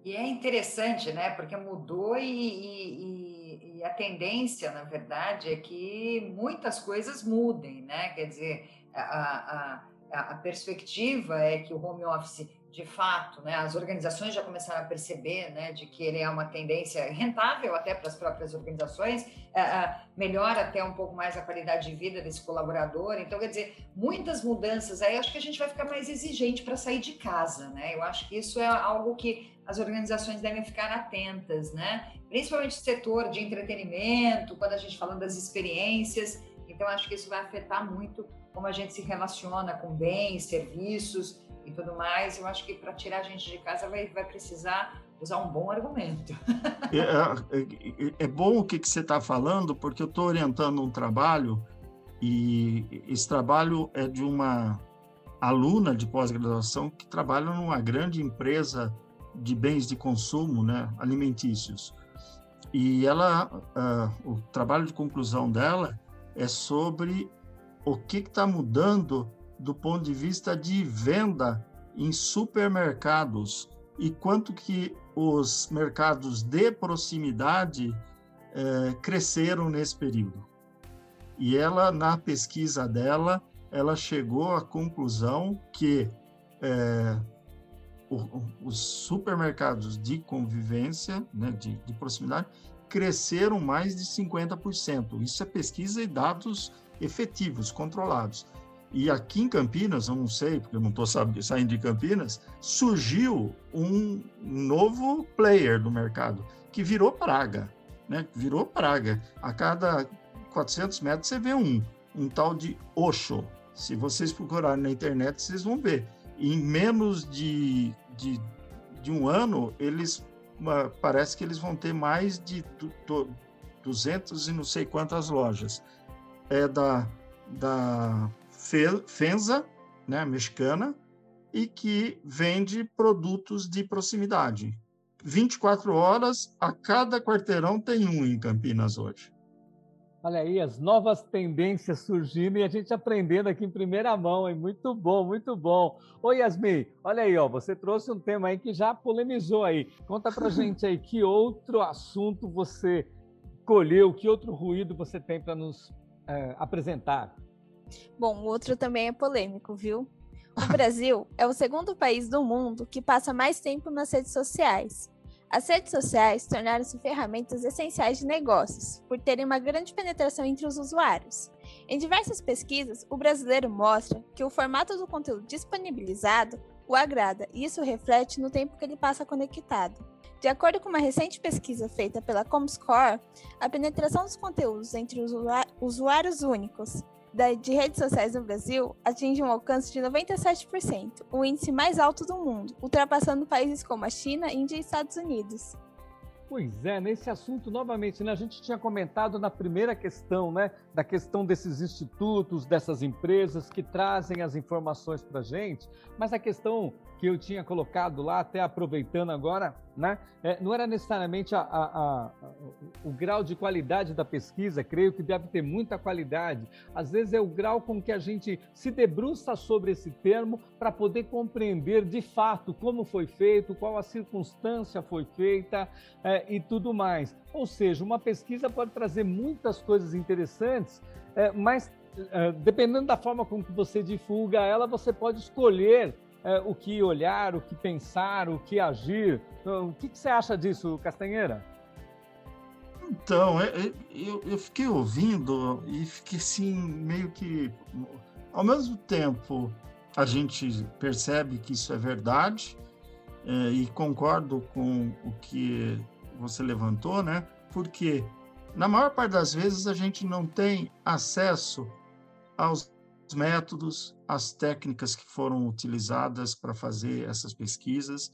E é interessante, né? Porque mudou e, e, e, a tendência, na verdade, é que muitas coisas mudem, né? Quer dizer, a, a, a perspectiva é que o home office de fato, né, as organizações já começaram a perceber né, de que ele é uma tendência rentável até para as próprias organizações, é, é, melhora até um pouco mais a qualidade de vida desse colaborador. Então, quer dizer, muitas mudanças aí, acho que a gente vai ficar mais exigente para sair de casa. Né? Eu acho que isso é algo que as organizações devem ficar atentas, né? principalmente o setor de entretenimento, quando a gente falando das experiências Então, acho que isso vai afetar muito como a gente se relaciona com bens, serviços e tudo mais. Eu acho que para tirar a gente de casa vai, vai precisar usar um bom argumento. é, é, é, é bom o que, que você está falando, porque eu estou orientando um trabalho e esse trabalho é de uma aluna de pós-graduação que trabalha numa grande empresa de bens de consumo, né, alimentícios. E ela, uh, o trabalho de conclusão dela é sobre o que está mudando do ponto de vista de venda em supermercados e quanto que os mercados de proximidade eh, cresceram nesse período. E ela, na pesquisa dela, ela chegou à conclusão que o, os supermercados de convivência, né, de, de proximidade, cresceram mais de 50%. Isso é pesquisa e dados efetivos, controlados. E aqui em Campinas, eu não sei, porque eu não estou saindo de Campinas, surgiu um novo player do mercado, que virou praga, né? Virou praga. A cada 400 metros você vê um, um tal de Osho. Se vocês procurarem na internet, vocês vão ver. Em menos de, de, de um ano, eles parece que eles vão ter mais de 200 e não sei quantas lojas. É da, da Fenza, né, mexicana, e que vende produtos de proximidade. 24 horas, a cada quarteirão tem um em Campinas hoje. Olha aí, as novas tendências surgindo e a gente aprendendo aqui em primeira mão, hein? Muito bom, muito bom. Oi, Yasmin, olha aí, ó, você trouxe um tema aí que já polemizou aí. Conta pra <laughs> gente aí que outro assunto você colheu, que outro ruído você tem para nos é, apresentar. Bom, o outro também é polêmico, viu? <laughs> O Brasil é o segundo país do mundo que passa mais tempo nas redes sociais. As redes sociais tornaram-se ferramentas essenciais de negócios, por terem uma grande penetração entre os usuários. Em diversas pesquisas, o brasileiro mostra que o formato do conteúdo disponibilizado o agrada, e isso reflete no tempo que ele passa conectado. De acordo com uma recente pesquisa feita pela Comscore, a penetração dos conteúdos entre os usuários únicos de redes sociais no Brasil atinge um alcance de 97%, o índice mais alto do mundo, ultrapassando países como a China, Índia e Estados Unidos. Pois é, nesse assunto, novamente, né, a gente tinha comentado na primeira questão, né, da questão desses institutos, dessas empresas que trazem as informações para a gente, mas a questão que eu tinha colocado lá, até aproveitando agora, né? É, não era necessariamente a, a, a, o grau de qualidade da pesquisa, creio que deve ter muita qualidade. Às vezes é o grau com que a gente se debruça sobre esse termo para poder compreender de fato como foi feito, qual a circunstância foi feita é, e tudo mais. Ou seja, uma pesquisa pode trazer muitas coisas interessantes, é, mas é, dependendo da forma como que você divulga ela, você pode escolher é, o que olhar, o que pensar, o que agir. Então, o que, que você acha disso, Castanheira? Então, é, é, eu, eu fiquei ouvindo e fiquei assim, meio que. Ao mesmo tempo, a gente percebe que isso é verdade, é, e concordo com o que você levantou, né? Porque na maior parte das vezes a gente não tem acesso aos métodos, as técnicas que foram utilizadas para fazer essas pesquisas.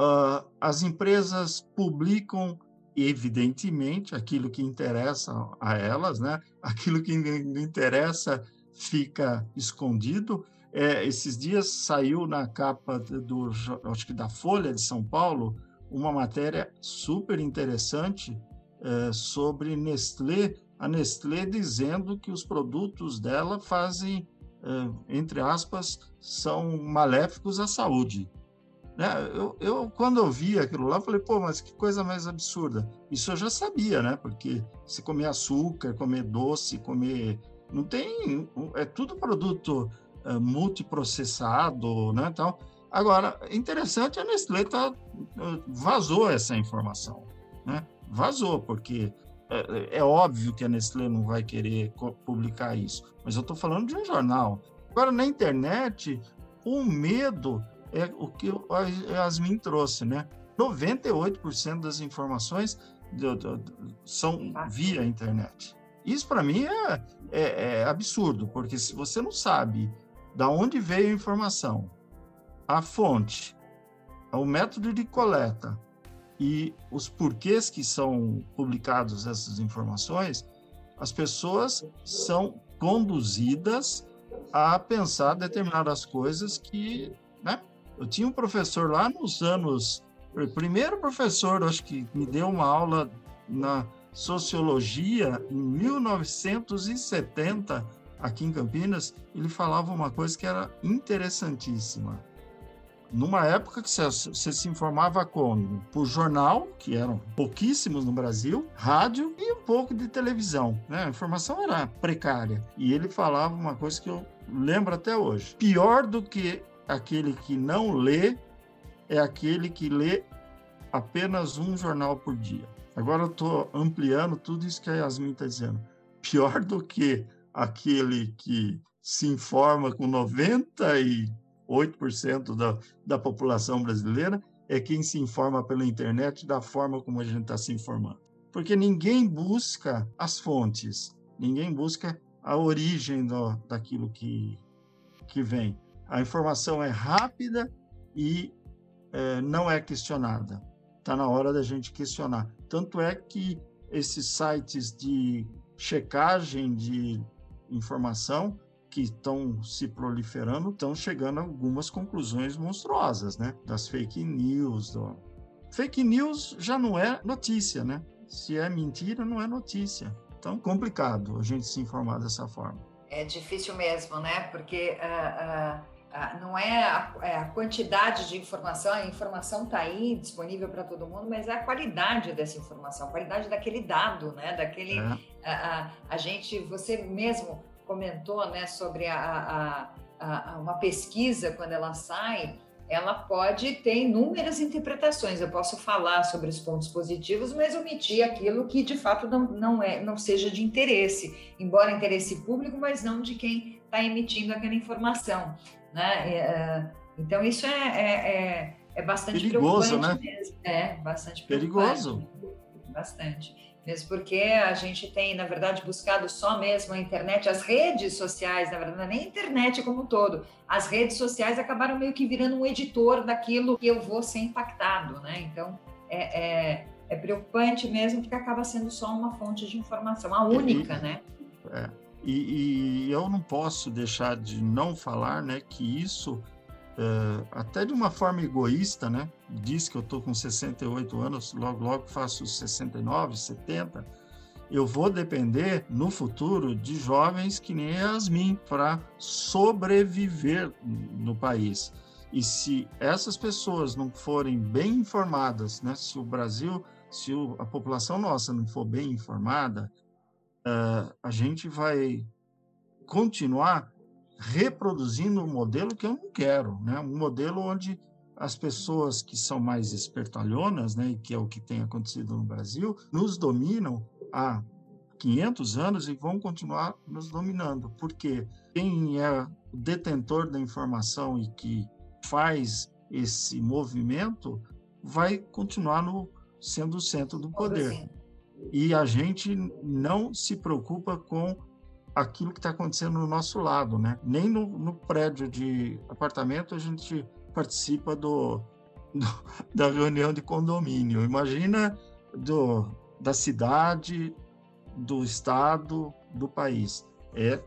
Uh, as empresas publicam, evidentemente, aquilo que interessa a elas, né? <laughs> aquilo que não interessa fica escondido. É, esses dias saiu na capa do, acho que da Folha de São Paulo, uma matéria super interessante é, sobre Nestlé a Nestlé dizendo que os produtos dela fazem, eh, entre aspas, são maléficos à saúde. Né? Eu, eu, quando eu vi aquilo lá, falei, pô, mas que coisa mais absurda. Isso eu já sabia, né? Porque se comer açúcar, comer doce, comer. Não tem. É tudo produto uh, multiprocessado, né? Tal. Agora, interessante, a Nestlé tá, vazou essa informação, né? Vazou, porque é, é, óbvio que a Nestlé não vai querer publicar isso, mas eu estou falando de um jornal. Agora, na internet, o medo é o que a Yasmin trouxe, né? 98% das informações do, do, do, são via internet. Isso para mim é, é, é absurdo, porque se você não sabe da onde veio a informação, a fonte, o método de coleta e os porquês que são publicados essas informações, as pessoas são conduzidas a pensar determinadas coisas que, né? Eu tinha um professor lá nos anos, primeiro professor, acho que me deu uma aula na sociologia em 1970 aqui em Campinas, ele falava uma coisa que era interessantíssima. Numa época que você se informava como? Por jornal, que eram pouquíssimos no Brasil, rádio e um pouco de televisão. Né? A informação era precária. E ele falava uma coisa que eu lembro até hoje. Pior do que aquele que não lê é aquele que lê apenas um jornal por dia. Agora eu estou ampliando tudo isso que a Yasmin está dizendo. Pior do que aquele que se informa com 98% da, da população brasileira é quem se informa pela internet da forma como a gente está se informando. Porque ninguém busca as fontes, ninguém busca a origem do, daquilo que, que vem. A informação é rápida e é, não é questionada. Está na hora da gente questionar. Tanto é que esses sites de checagem de informação que estão se proliferando, estão chegando a algumas conclusões monstruosas, né? Das fake news. Do... Fake news já não é notícia, né? Se é mentira, não é notícia. Então, complicado a gente se informar dessa forma. É difícil mesmo, né? Porque uh, uh, não é a, é a, quantidade de informação, a informação está aí disponível para todo mundo, mas é a qualidade dessa informação, a qualidade daquele dado, né? Daquele. É. a gente, você mesmo comentou né, sobre a, a, a, uma pesquisa, quando ela sai, ela pode ter inúmeras interpretações. Eu posso falar sobre os pontos positivos, mas omitir aquilo que de fato não, não, é, não seja de interesse, embora interesse público, mas não de quem está emitindo aquela informação. Né? É, então, isso é, é, é, é bastante perigoso, né? Mesmo. É, bastante perigoso. Bastante mesmo porque a gente tem, na verdade, buscado só mesmo a internet, as redes sociais, na verdade, é nem a internet como um todo, as redes sociais acabaram meio que virando um editor daquilo que eu vou ser impactado, né? Então, é, é, é preocupante mesmo porque acaba sendo só uma fonte de informação, a única, e, né? É, e, e eu não posso deixar de não falar, né, que isso é, até de uma forma egoísta, né? Diz que eu estou com 68 anos, logo, logo faço 69, 70. Eu vou depender no futuro de jovens que nem Yasmin para sobreviver no país. E se essas pessoas não forem bem informadas, né? Se o Brasil, se o, a população nossa não for bem informada, uh, a gente vai continuar reproduzindo um modelo que eu não quero, né? Um modelo onde as pessoas que são mais espertalhonas, né, e que é o que tem acontecido no Brasil, nos dominam há 500 anos e vão continuar nos dominando. Porque quem é o detentor da informação e que faz esse movimento vai continuar no, sendo o centro do poder. E a gente não se preocupa com aquilo que está acontecendo no nosso lado, né? Nem no, no, prédio de apartamento a gente participa do, do, <laughs> da reunião de condomínio. Imagina do, da cidade, do estado, do país. É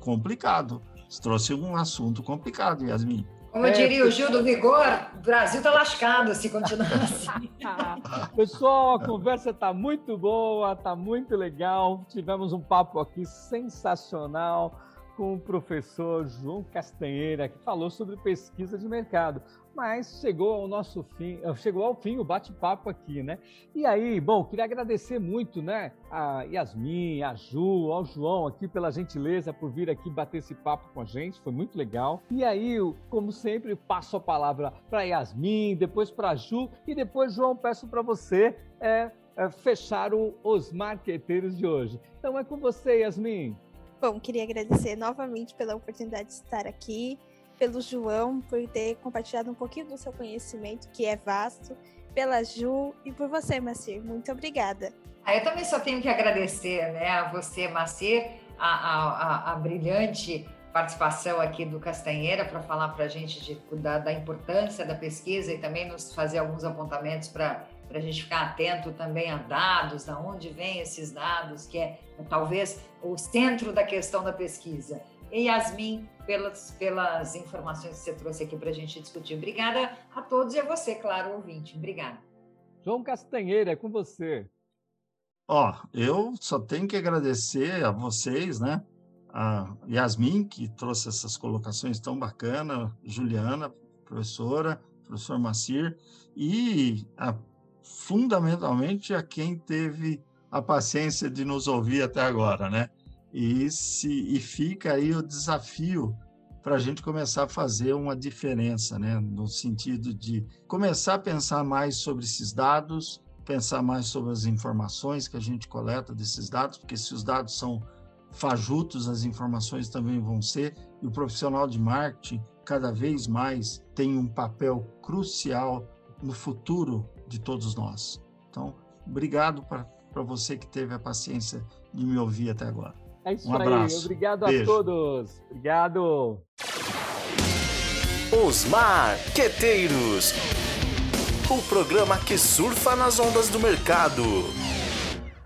complicado. Você trouxe um assunto complicado, Yasmin. Como é, diria o Gil do Vigor, o Brasil está lascado se continuar assim. <laughs> <laughs> Pessoal, a conversa está muito boa, está muito legal. Tivemos um papo aqui sensacional com o professor João Castanheira, que falou sobre pesquisa de mercado mas chegou ao nosso fim, eh, chegou ao fim o bate-papo aqui, né? E aí, bom, queria agradecer muito, né, a Yasmin, a Ju, ao João aqui pela gentileza por vir aqui bater esse papo com a gente, foi muito legal. E aí, como sempre, passo a palavra para Yasmin, depois para Ju e depois, João, peço para você é, é, fechar o, os marqueteiros de hoje. Então é com você, Yasmin. Bom, queria agradecer novamente pela oportunidade de estar aqui pelo João por ter compartilhado um pouquinho do seu conhecimento, que é vasto. pela Ju e por você, Macir. Muito obrigada. Ah, eu também só tenho que agradecer né, a você, Macir, a, a, a, a brilhante participação aqui do Castanheira para falar para a gente de, da, da importância da pesquisa e também nos fazer alguns apontamentos para a gente ficar atento também a dados, da onde vêm esses dados, que é talvez o centro da questão da pesquisa. E Yasmin, pelas, pelas informações que você trouxe aqui para a gente discutir. Obrigada a todos e a você, claro, ouvinte. Obrigada. João Castanheira, é com você. Ó, eu só tenho que agradecer a vocês, né? A Yasmin, que trouxe essas colocações tão bacanas, Juliana, professora, professor Macir, e a fundamentalmente a quem teve a paciência de nos ouvir até agora, né? E, se, e fica aí o desafio para a gente começar a fazer uma diferença, né? No sentido de começar a pensar mais sobre esses dados, pensar mais sobre as informações que a gente coleta desses dados, porque se os dados são fajutos, as informações também vão ser, e o profissional de marketing cada vez mais tem um papel crucial no futuro de todos nós. Então, obrigado para você que teve a paciência de me ouvir até agora. É isso um abraço. aí, obrigado Beijo. a todos. Obrigado. Os Marqueteiros o programa que surfa nas ondas do mercado.